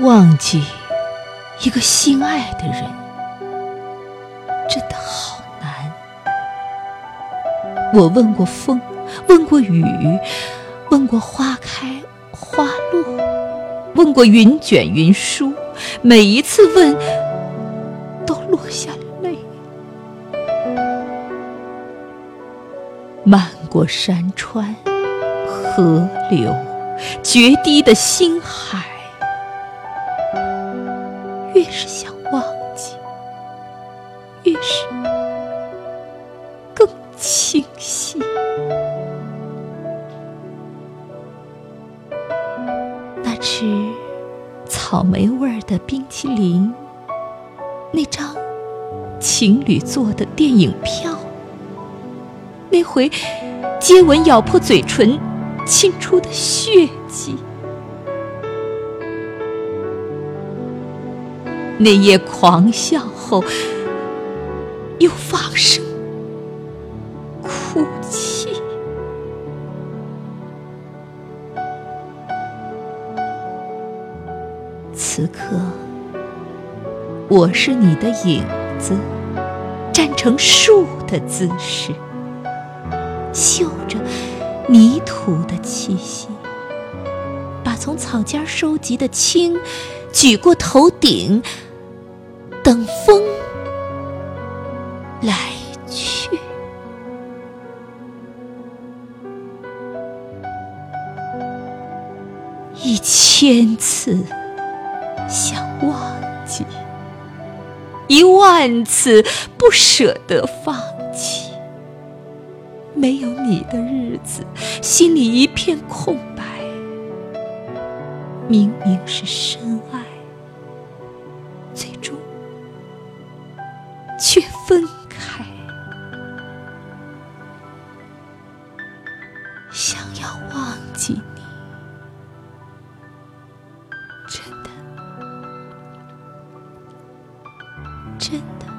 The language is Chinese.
忘记一个心爱的人，真的好难。我问过风，问过雨，问过花开花落，问过云卷云舒，每一次问，都落下泪。漫过山川河流，决堤的星海。越是想忘记，越是更清晰。那吃草莓味儿的冰淇淋，那张情侣做的电影票，那回接吻咬破嘴唇亲出的血迹。那夜狂笑后，又放声哭泣。此刻，我是你的影子，站成树的姿势，嗅着泥土的气息，把从草尖收集的青举过头顶。等风来去，一千次想忘记，一万次不舍得放弃。没有你的日子，心里一片空白。明明是深却分开，想要忘记你，真的，真的。